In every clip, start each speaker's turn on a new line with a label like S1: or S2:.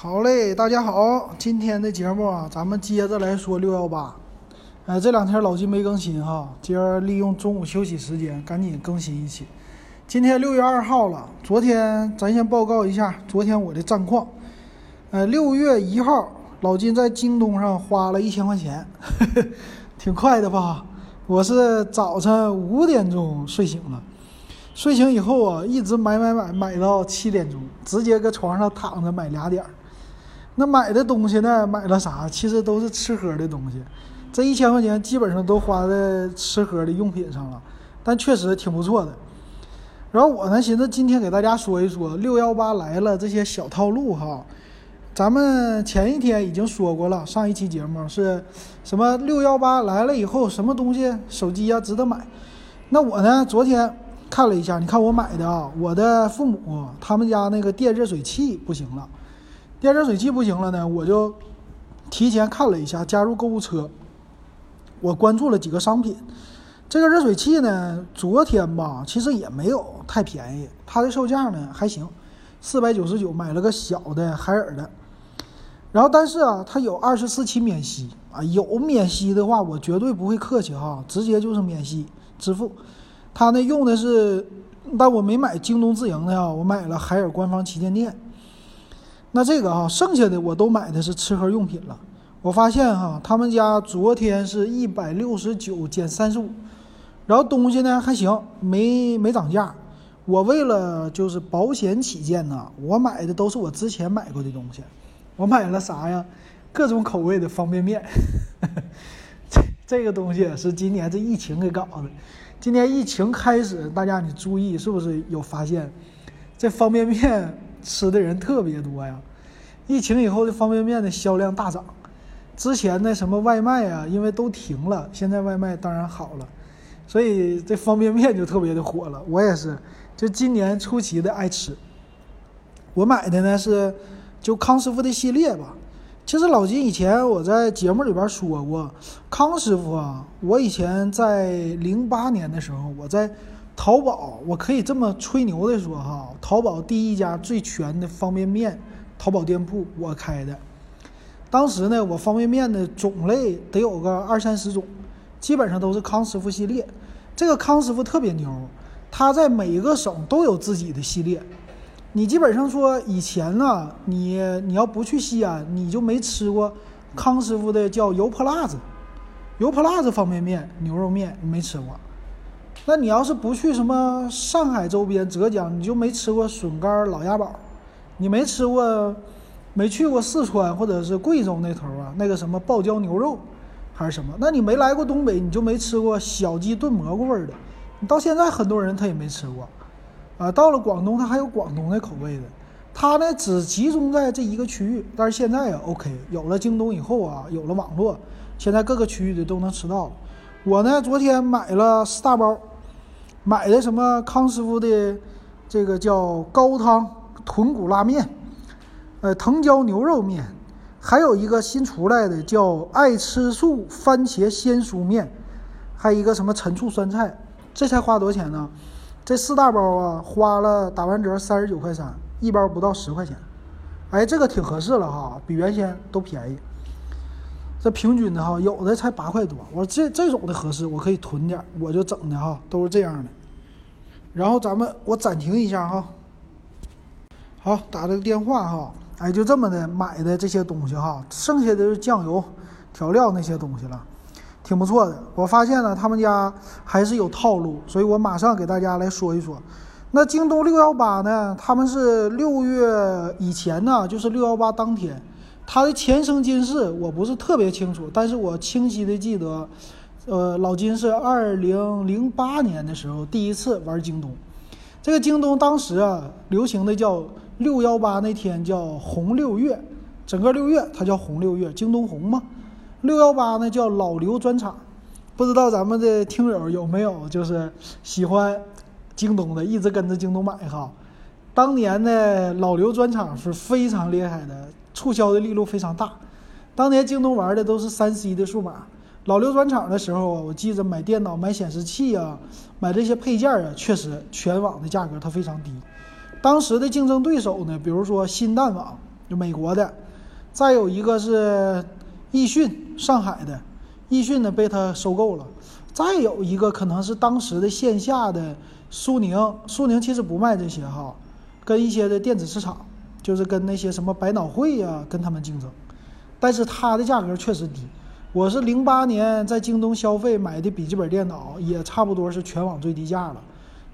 S1: 好嘞，大家好，今天的节目啊，咱们接着来说六幺八。呃，这两天老金没更新哈，今儿利用中午休息时间赶紧更新一期。今天六月二号了，昨天咱先报告一下昨天我的战况。呃，六月一号，老金在京东上花了一千块钱，挺快的吧？我是早晨五点钟睡醒了，睡醒以后啊，一直买买买买到七点钟，直接搁床上躺着买俩点儿。那买的东西呢？买了啥？其实都是吃喝的东西。这一千块钱基本上都花在吃喝的用品上了，但确实挺不错的。然后我呢，寻思今天给大家说一说六幺八来了这些小套路哈。咱们前一天已经说过了，上一期节目是什么？六幺八来了以后，什么东西手机呀值得买？那我呢，昨天看了一下，你看我买的啊，我的父母他们家那个电热水器不行了，电热水器不行了呢，我就提前看了一下，加入购物车。我关注了几个商品，这个热水器呢，昨天吧，其实也没有太便宜，它的售价呢还行，四百九十九买了个小的海尔的，然后但是啊，它有二十四期免息啊，有免息的话，我绝对不会客气哈，直接就是免息支付。它呢用的是，但我没买京东自营的啊，我买了海尔官方旗舰店。那这个啊，剩下的我都买的是吃喝用品了。我发现哈，他们家昨天是一百六十九减三十五，然后东西呢还行，没没涨价。我为了就是保险起见呢，我买的都是我之前买过的东西。我买了啥呀？各种口味的方便面。这这个东西是今年这疫情给搞的。今年疫情开始，大家你注意是不是有发现？这方便面吃的人特别多呀。疫情以后的方便面的销量大涨。之前的什么外卖啊，因为都停了，现在外卖当然好了，所以这方便面就特别的火了。我也是，就今年出奇的爱吃。我买的呢是就康师傅的系列吧。其实老金以前我在节目里边说过，康师傅啊，我以前在零八年的时候，我在淘宝，我可以这么吹牛的说哈，淘宝第一家最全的方便面淘宝店铺我开的。当时呢，我方便面的种类得有个二三十种，基本上都是康师傅系列。这个康师傅特别牛，他在每一个省都有自己的系列。你基本上说以前呢，你你要不去西安，你就没吃过康师傅的叫油泼辣子、油泼辣子方便面、牛肉面，你没吃过。那你要是不去什么上海周边、浙江，你就没吃过笋干老鸭煲，你没吃过。没去过四川或者是贵州那头啊，那个什么爆椒牛肉，还是什么？那你没来过东北，你就没吃过小鸡炖蘑菇味的。你到现在很多人他也没吃过，啊，到了广东他还有广东的口味的。他呢只集中在这一个区域，但是现在啊，OK，有了京东以后啊，有了网络，现在各个区域的都能吃到。我呢昨天买了四大包，买的什么康师傅的这个叫高汤豚骨拉面。呃，藤椒牛肉面，还有一个新出来的叫爱吃素番茄鲜蔬面，还有一个什么陈醋酸菜，这才花多少钱呢？这四大包啊，花了打完折三十九块三，一包不到十块钱。哎，这个挺合适了哈，比原先都便宜。这平均的哈，有的才八块多。我说这这种的合适，我可以囤点，我就整的哈，都是这样的。然后咱们我暂停一下哈，好，打这个电话哈。哎，就这么的买的这些东西哈，剩下的是酱油、调料那些东西了，挺不错的。我发现了他们家还是有套路，所以我马上给大家来说一说。那京东六幺八呢？他们是六月以前呢，就是六幺八当天，它的前生今世我不是特别清楚，但是我清晰的记得，呃，老金是二零零八年的时候第一次玩京东，这个京东当时啊流行的叫。六幺八那天叫红六月，整个六月它叫红六月，京东红嘛。六幺八呢叫老刘专场，不知道咱们的听友有没有就是喜欢京东的，一直跟着京东买哈。当年的老刘专场是非常厉害的，促销的力度非常大。当年京东玩的都是三 C 的数码，老刘转场的时候，我记着买电脑、买显示器啊，买这些配件啊，确实全网的价格它非常低。当时的竞争对手呢，比如说新蛋网，就美国的；再有一个是易迅，上海的，易迅呢被他收购了；再有一个可能是当时的线下的苏宁，苏宁其实不卖这些哈，跟一些的电子市场，就是跟那些什么百脑汇呀跟他们竞争，但是它的价格确实低。我是零八年在京东消费买的笔记本电脑，也差不多是全网最低价了。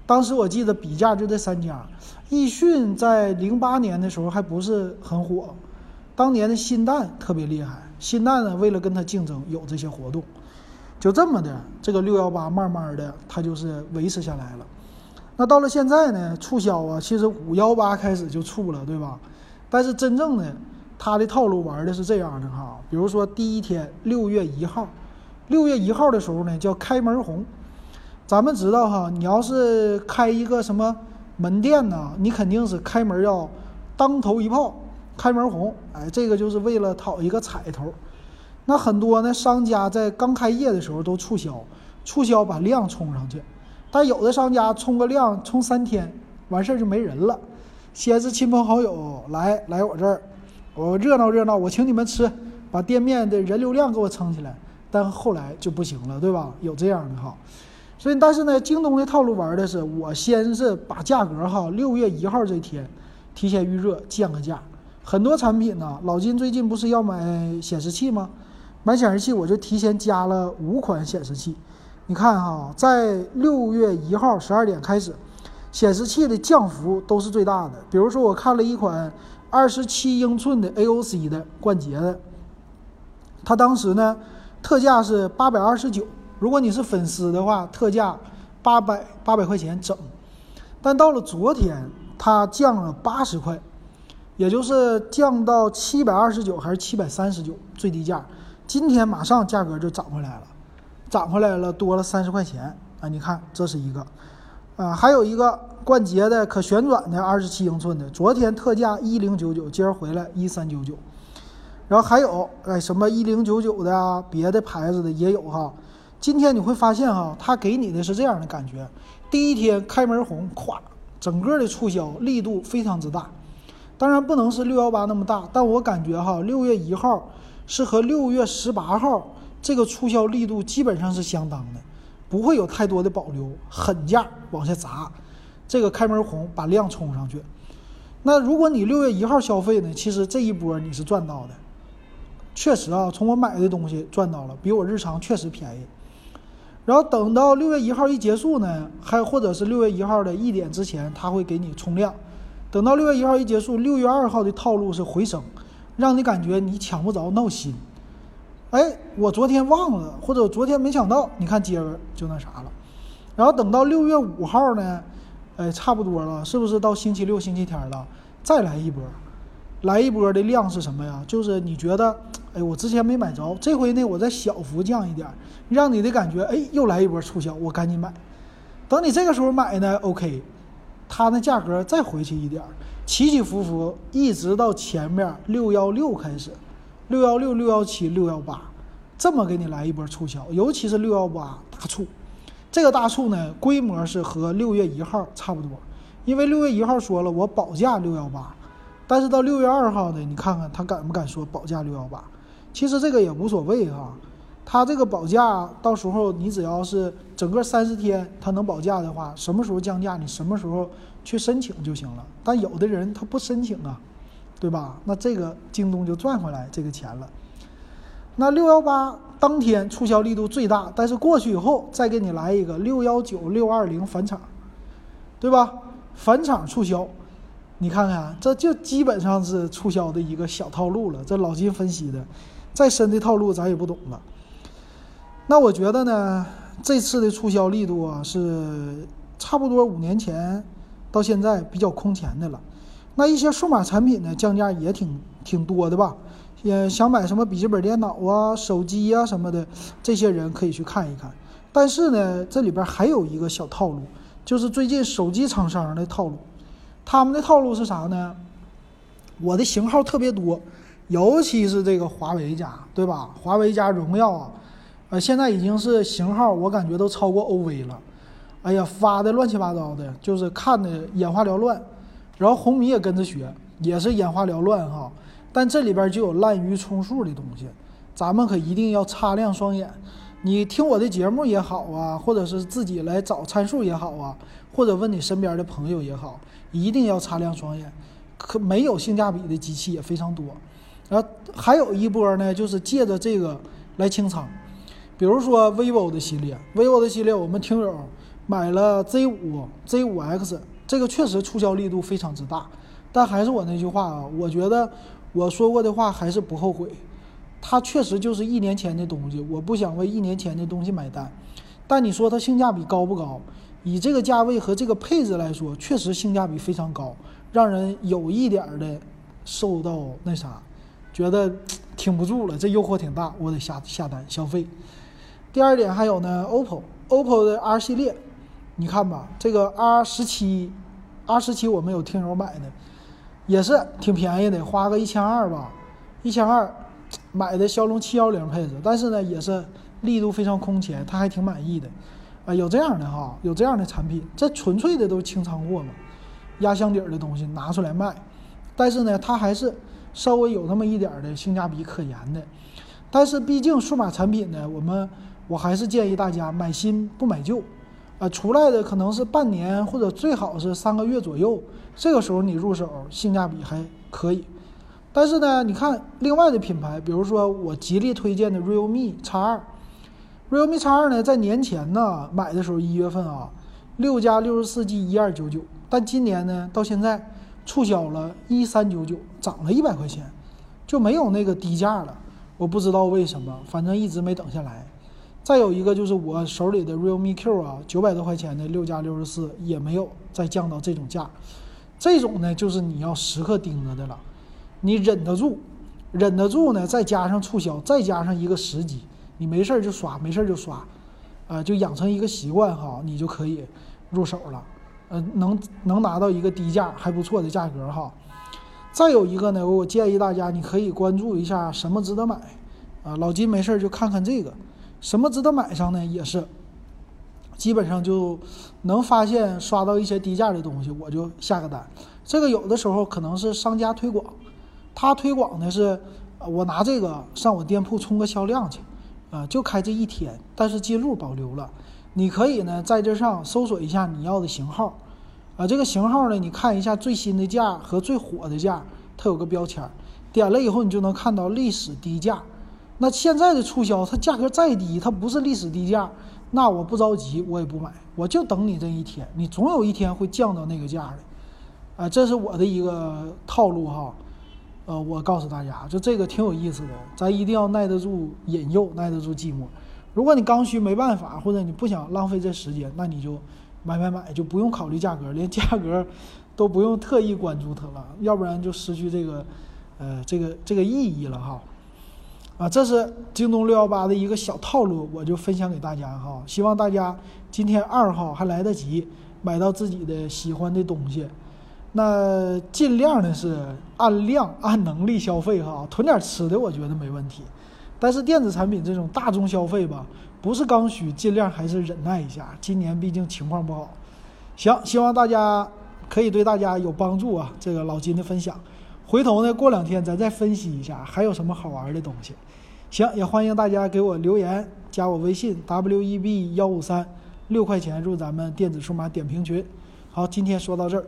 S1: 当时我记得比价就这三家，易迅在零八年的时候还不是很火，当年的新蛋特别厉害，新蛋呢为了跟它竞争有这些活动，就这么的，这个六幺八慢慢的它就是维持下来了。那到了现在呢，促销啊，其实五幺八开始就促了，对吧？但是真正的他的套路玩的是这样的哈，比如说第一天六月一号，六月一号的时候呢叫开门红。咱们知道哈，你要是开一个什么门店呢，你肯定是开门要当头一炮，开门红，哎，这个就是为了讨一个彩头。那很多呢商家在刚开业的时候都促销，促销把量冲上去，但有的商家冲个量冲三天，完事儿就没人了。先是亲朋好友来来我这儿，我热闹热闹，我请你们吃，把店面的人流量给我撑起来，但后来就不行了，对吧？有这样的哈。所以，但是呢，京东的套路玩的是，我先是把价格哈，六月一号这天提前预热降个价。很多产品呢，老金最近不是要买显示器吗？买显示器我就提前加了五款显示器。你看哈，在六月一号十二点开始，显示器的降幅都是最大的。比如说，我看了一款二十七英寸的 AOC 的冠捷的，它当时呢特价是八百二十九。如果你是粉丝的话，特价八百八百块钱整，但到了昨天，它降了八十块，也就是降到七百二十九还是七百三十九最低价。今天马上价格就涨回来了，涨回来了多了三十块钱啊！你看这是一个，啊，还有一个冠捷的可旋转的二十七英寸的，昨天特价一零九九，今儿回来一三九九。然后还有哎什么一零九九的啊，别的牌子的也有哈。今天你会发现哈，它给你的是这样的感觉：第一天开门红，咵，整个的促销力度非常之大。当然不能是六幺八那么大，但我感觉哈，六月一号是和六月十八号这个促销力度基本上是相当的，不会有太多的保留，狠价往下砸。这个开门红把量冲上去。那如果你六月一号消费呢，其实这一波你是赚到的，确实啊，从我买的东西赚到了，比我日常确实便宜。然后等到六月一号一结束呢，还或者是六月一号的一点之前，他会给你冲量。等到六月一号一结束，六月二号的套路是回升，让你感觉你抢不着闹心。哎，我昨天忘了，或者昨天没抢到，你看今儿就那啥了。然后等到六月五号呢，哎，差不多了，是不是到星期六、星期天了？再来一波，来一波的量是什么呀？就是你觉得。哎，我之前没买着，这回呢，我再小幅降一点，让你的感觉，哎，又来一波促销，我赶紧买。等你这个时候买呢，OK，它那价格再回去一点，起起伏伏，一直到前面六幺六开始，六幺六、六幺七、六幺八，这么给你来一波促销，尤其是六幺八大促，这个大促呢，规模是和六月一号差不多，因为六月一号说了我保价六幺八，但是到六月二号呢，你看看他敢不敢说保价六幺八？其实这个也无所谓哈，他这个保价到时候你只要是整个三十天他能保价的话，什么时候降价你什么时候去申请就行了。但有的人他不申请啊，对吧？那这个京东就赚回来这个钱了。那六幺八当天促销力度最大，但是过去以后再给你来一个六幺九六二零返场，对吧？返场促销。你看看，这就基本上是促销的一个小套路了。这老金分析的。再深的套路咱也不懂了。那我觉得呢，这次的促销力度啊是差不多五年前到现在比较空前的了。那一些数码产品呢降价也挺挺多的吧？也想买什么笔记本电脑啊、手机啊什么的，这些人可以去看一看。但是呢，这里边还有一个小套路，就是最近手机厂商的套路。他们的套路是啥呢？我的型号特别多。尤其是这个华为家，对吧？华为加荣耀啊，呃，现在已经是型号，我感觉都超过 OV 了。哎呀，发的乱七八糟的，就是看的眼花缭乱。然后红米也跟着学，也是眼花缭乱哈。但这里边就有滥竽充数的东西，咱们可一定要擦亮双眼。你听我的节目也好啊，或者是自己来找参数也好啊，或者问你身边的朋友也好，一定要擦亮双眼。可没有性价比的机器也非常多，然后还有一波呢，就是借着这个来清仓。比如说 vivo 的系列，vivo 的系列，我们听友买了 Z 五、Z 五 X，这个确实促销力度非常之大。但还是我那句话啊，我觉得我说过的话还是不后悔。它确实就是一年前的东西，我不想为一年前的东西买单。但你说它性价比高不高？以这个价位和这个配置来说，确实性价比非常高，让人有一点的受到那啥，觉得挺不住了。这诱惑挺大，我得下下单消费。第二点还有呢，OPPO，OPPO 的 R 系列，你看吧，这个 R 十七，R 十七我们有听友买的，也是挺便宜的，花个一千二吧，一千二。买的骁龙七幺零配置，但是呢，也是力度非常空前，他还挺满意的，啊，有这样的哈，有这样的产品，这纯粹的都是清仓货嘛，压箱底儿的东西拿出来卖，但是呢，它还是稍微有那么一点的性价比可言的，但是毕竟数码产品呢，我们我还是建议大家买新不买旧，啊，出来的可能是半年或者最好是三个月左右，这个时候你入手性价比还可以。但是呢，你看另外的品牌，比如说我极力推荐的 Realme X 二，Realme X 二呢，在年前呢买的时候一月份啊，六加六十四 G 一二九九，但今年呢到现在促销了一三九九，涨了一百块钱，就没有那个低价了。我不知道为什么，反正一直没等下来。再有一个就是我手里的 Realme Q 啊，九百多块钱的六加六十四也没有再降到这种价，这种呢就是你要时刻盯着的了。你忍得住，忍得住呢，再加上促销，再加上一个时机，你没事儿就刷，没事儿就刷，啊，就养成一个习惯哈，你就可以入手了，呃，能能拿到一个低价还不错的价格哈。再有一个呢，我建议大家你可以关注一下什么值得买，啊，老金没事儿就看看这个，什么值得买上呢，也是，基本上就能发现刷到一些低价的东西，我就下个单。这个有的时候可能是商家推广。他推广的是，我拿这个上我店铺冲个销量去，啊，就开这一天，但是记录保留了。你可以呢在这上搜索一下你要的型号，啊，这个型号呢，你看一下最新的价和最火的价，它有个标签，点了以后你就能看到历史低价。那现在的促销，它价格再低，它不是历史低价，那我不着急，我也不买，我就等你这一天，你总有一天会降到那个价的，啊，这是我的一个套路哈。呃，我告诉大家，就这个挺有意思的，咱一定要耐得住引诱，耐得住寂寞。如果你刚需没办法，或者你不想浪费这时间，那你就买买买，就不用考虑价格，连价格都不用特意关注它了，要不然就失去这个呃这个这个意义了哈。啊，这是京东六幺八的一个小套路，我就分享给大家哈。希望大家今天二号还来得及买到自己的喜欢的东西。那尽量的是按量按能力消费哈，囤点吃的我觉得没问题。但是电子产品这种大众消费吧，不是刚需，尽量还是忍耐一下。今年毕竟情况不好。行，希望大家可以对大家有帮助啊。这个老金的分享，回头呢过两天咱再分析一下还有什么好玩的东西。行，也欢迎大家给我留言，加我微信 w e b 幺五三，六块钱入咱们电子数码点评群。好，今天说到这儿。